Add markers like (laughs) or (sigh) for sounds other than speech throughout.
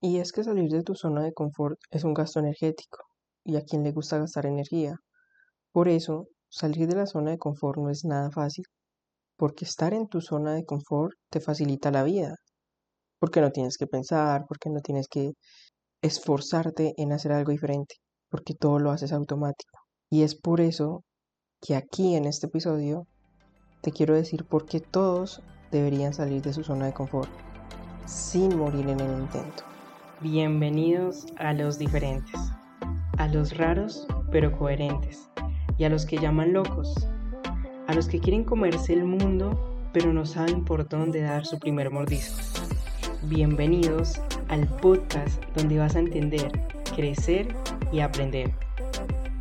Y es que salir de tu zona de confort es un gasto energético, y a quien le gusta gastar energía. Por eso, salir de la zona de confort no es nada fácil, porque estar en tu zona de confort te facilita la vida, porque no tienes que pensar, porque no tienes que esforzarte en hacer algo diferente, porque todo lo haces automático. Y es por eso que aquí en este episodio te quiero decir por qué todos deberían salir de su zona de confort sin morir en el intento. Bienvenidos a los diferentes, a los raros pero coherentes y a los que llaman locos, a los que quieren comerse el mundo pero no saben por dónde dar su primer mordisco. Bienvenidos al podcast donde vas a entender, crecer y aprender.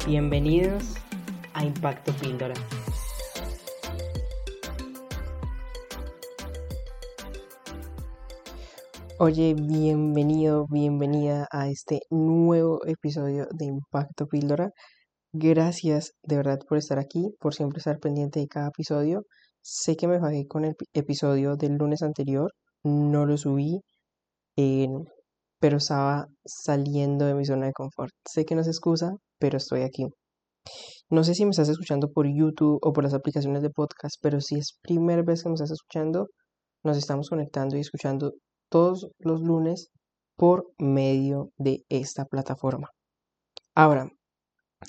Bienvenidos a Impacto Píldora. Oye, bienvenido, bienvenida a este nuevo episodio de Impacto Píldora. Gracias de verdad por estar aquí, por siempre estar pendiente de cada episodio. Sé que me fajé con el episodio del lunes anterior, no lo subí, pero estaba saliendo de mi zona de confort. Sé que no es excusa, pero estoy aquí. No sé si me estás escuchando por YouTube o por las aplicaciones de podcast, pero si es primera vez que me estás escuchando, nos estamos conectando y escuchando todos los lunes por medio de esta plataforma. Ahora,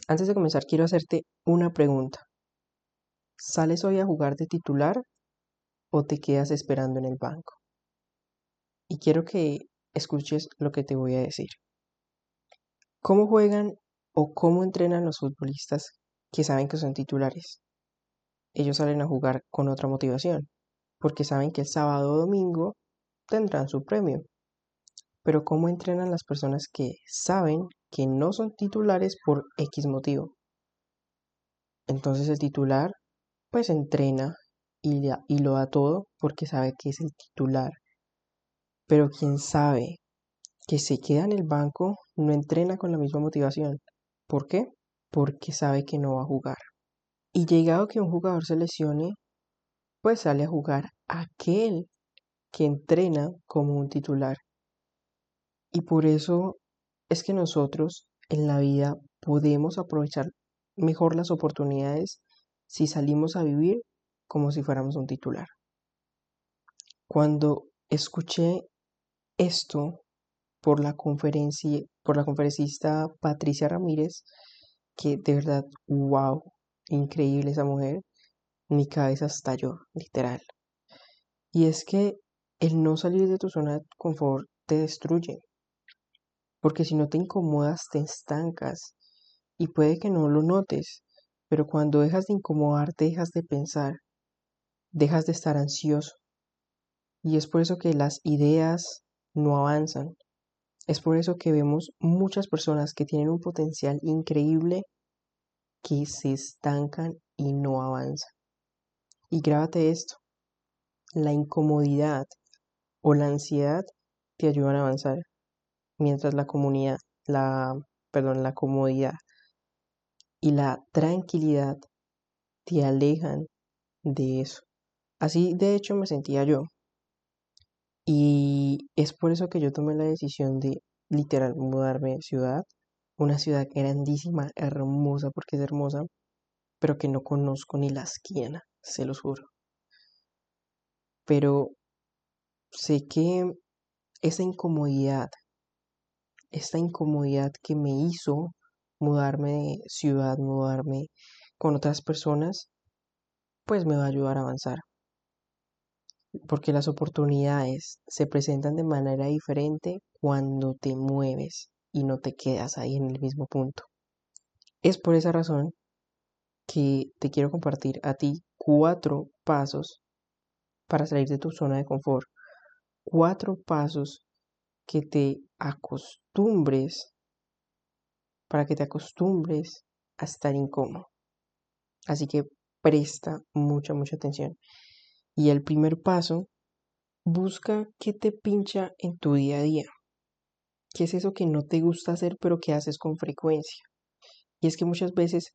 antes de comenzar, quiero hacerte una pregunta. ¿Sales hoy a jugar de titular o te quedas esperando en el banco? Y quiero que escuches lo que te voy a decir. ¿Cómo juegan o cómo entrenan los futbolistas que saben que son titulares? Ellos salen a jugar con otra motivación, porque saben que el sábado o domingo tendrán su premio. Pero ¿cómo entrenan las personas que saben que no son titulares por X motivo? Entonces el titular pues entrena y, y lo da todo porque sabe que es el titular. Pero quien sabe que se queda en el banco no entrena con la misma motivación. ¿Por qué? Porque sabe que no va a jugar. Y llegado que un jugador se lesione, pues sale a jugar aquel que entrena como un titular. Y por eso es que nosotros en la vida podemos aprovechar mejor las oportunidades si salimos a vivir como si fuéramos un titular. Cuando escuché esto por la conferencia, por la conferencista Patricia Ramírez, que de verdad, wow, increíble esa mujer, mi cabeza estalló, literal. Y es que el no salir de tu zona de confort te destruye. Porque si no te incomodas, te estancas. Y puede que no lo notes, pero cuando dejas de incomodarte, dejas de pensar, dejas de estar ansioso. Y es por eso que las ideas no avanzan. Es por eso que vemos muchas personas que tienen un potencial increíble que se estancan y no avanzan. Y grábate esto. La incomodidad o la ansiedad te ayudan a avanzar, mientras la comunidad, la, perdón, la comodidad y la tranquilidad te alejan de eso. Así de hecho me sentía yo. Y es por eso que yo tomé la decisión de literal mudarme de ciudad, una ciudad grandísima, hermosa porque es hermosa, pero que no conozco ni la esquina, se los juro. Pero sé que esa incomodidad, esta incomodidad que me hizo mudarme de ciudad, mudarme con otras personas, pues me va a ayudar a avanzar. Porque las oportunidades se presentan de manera diferente cuando te mueves y no te quedas ahí en el mismo punto. Es por esa razón que te quiero compartir a ti cuatro pasos para salir de tu zona de confort cuatro pasos que te acostumbres, para que te acostumbres a estar incómodo. Así que presta mucha, mucha atención. Y el primer paso, busca qué te pincha en tu día a día. ¿Qué es eso que no te gusta hacer pero que haces con frecuencia? Y es que muchas veces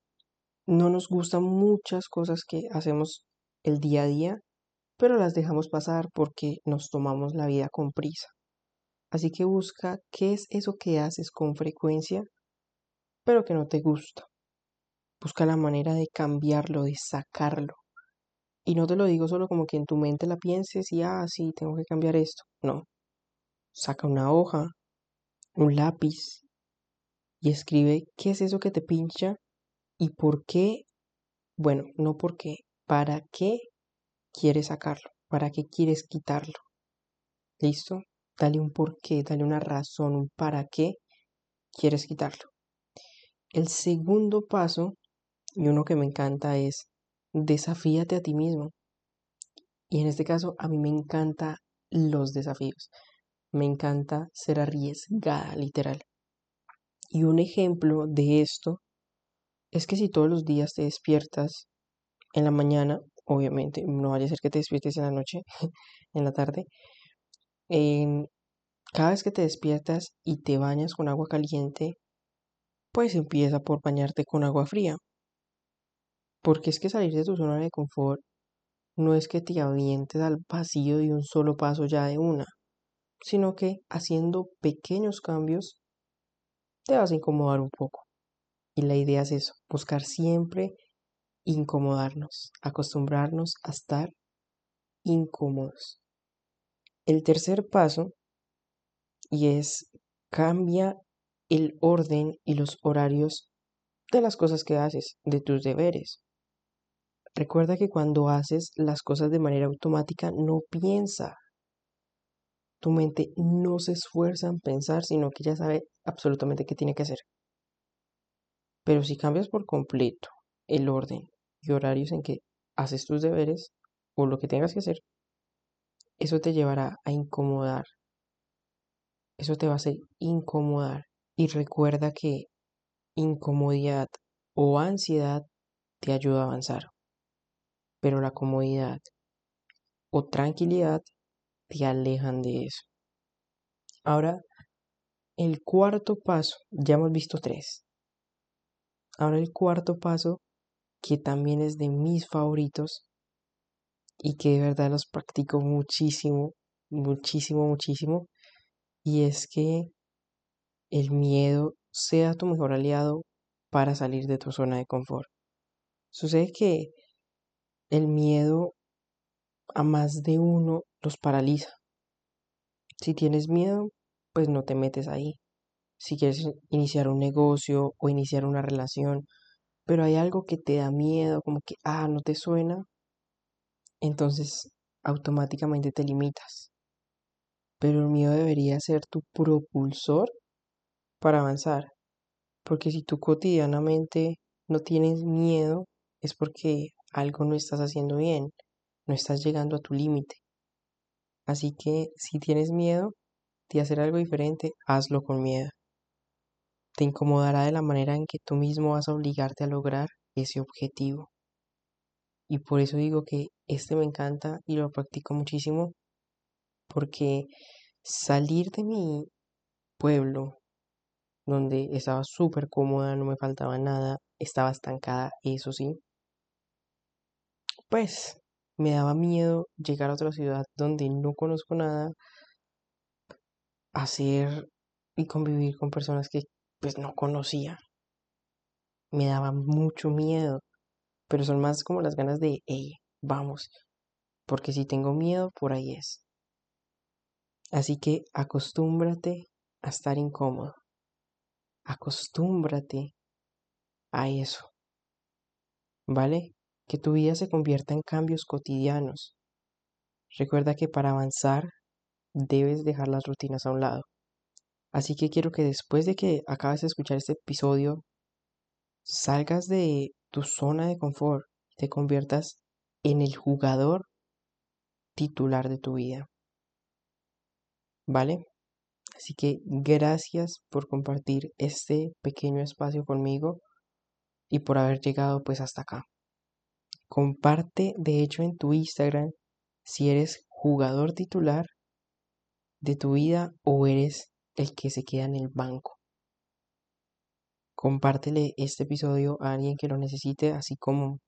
no nos gustan muchas cosas que hacemos el día a día pero las dejamos pasar porque nos tomamos la vida con prisa. Así que busca qué es eso que haces con frecuencia, pero que no te gusta. Busca la manera de cambiarlo, de sacarlo. Y no te lo digo solo como que en tu mente la pienses y, ah, sí, tengo que cambiar esto. No. Saca una hoja, un lápiz y escribe qué es eso que te pincha y por qué, bueno, no por qué, para qué quieres sacarlo, para qué quieres quitarlo. ¿Listo? Dale un por qué, dale una razón, un para qué quieres quitarlo. El segundo paso, y uno que me encanta, es desafíate a ti mismo. Y en este caso, a mí me encanta los desafíos. Me encanta ser arriesgada, literal. Y un ejemplo de esto es que si todos los días te despiertas en la mañana, obviamente, no vaya a ser que te despiertes en la noche, (laughs) en la tarde, cada vez que te despiertas y te bañas con agua caliente, pues empieza por bañarte con agua fría. Porque es que salir de tu zona de confort no es que te avientes al vacío de un solo paso ya de una, sino que haciendo pequeños cambios te vas a incomodar un poco. Y la idea es eso, buscar siempre incomodarnos, acostumbrarnos a estar incómodos. El tercer paso, y es cambia el orden y los horarios de las cosas que haces, de tus deberes. Recuerda que cuando haces las cosas de manera automática no piensa. Tu mente no se esfuerza en pensar, sino que ya sabe absolutamente qué tiene que hacer. Pero si cambias por completo el orden horarios en que haces tus deberes o lo que tengas que hacer, eso te llevará a incomodar. Eso te va a hacer incomodar. Y recuerda que incomodidad o ansiedad te ayuda a avanzar pero la comodidad o tranquilidad te alejan de eso. Ahora, el cuarto paso, ya hemos visto tres. Ahora el cuarto paso, que también es de mis favoritos y que de verdad los practico muchísimo, muchísimo, muchísimo, y es que el miedo sea tu mejor aliado para salir de tu zona de confort. Sucede que el miedo a más de uno los paraliza. Si tienes miedo, pues no te metes ahí. Si quieres iniciar un negocio o iniciar una relación, pero hay algo que te da miedo, como que, ah, no te suena, entonces automáticamente te limitas. Pero el miedo debería ser tu propulsor para avanzar. Porque si tú cotidianamente no tienes miedo, es porque algo no estás haciendo bien, no estás llegando a tu límite. Así que si tienes miedo de hacer algo diferente, hazlo con miedo. Te incomodará de la manera en que tú mismo vas a obligarte a lograr ese objetivo. Y por eso digo que este me encanta y lo practico muchísimo porque salir de mi pueblo, donde estaba súper cómoda, no me faltaba nada, estaba estancada, eso sí, pues me daba miedo llegar a otra ciudad donde no conozco nada, hacer y convivir con personas que pues no conocía. Me daba mucho miedo, pero son más como las ganas de, hey, vamos, porque si tengo miedo, por ahí es. Así que acostúmbrate a estar incómodo. Acostúmbrate a eso. ¿Vale? que tu vida se convierta en cambios cotidianos. Recuerda que para avanzar debes dejar las rutinas a un lado. Así que quiero que después de que acabes de escuchar este episodio, salgas de tu zona de confort, te conviertas en el jugador titular de tu vida. ¿Vale? Así que gracias por compartir este pequeño espacio conmigo y por haber llegado pues hasta acá. Comparte, de hecho, en tu Instagram si eres jugador titular de tu vida o eres el que se queda en el banco. Compártele este episodio a alguien que lo necesite, así como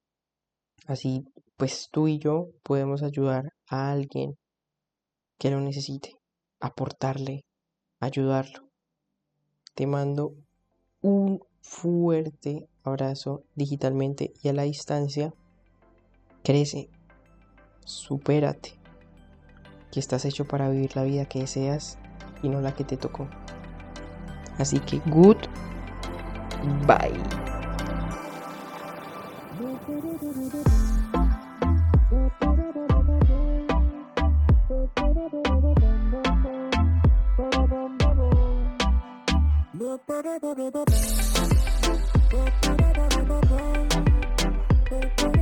así pues tú y yo podemos ayudar a alguien que lo necesite, aportarle ayudarlo. Te mando un fuerte abrazo digitalmente y a la distancia. Crece, supérate, que estás hecho para vivir la vida que deseas y no la que te tocó. Así que good bye. Ba-da-ba-da-ba-ba. (laughs)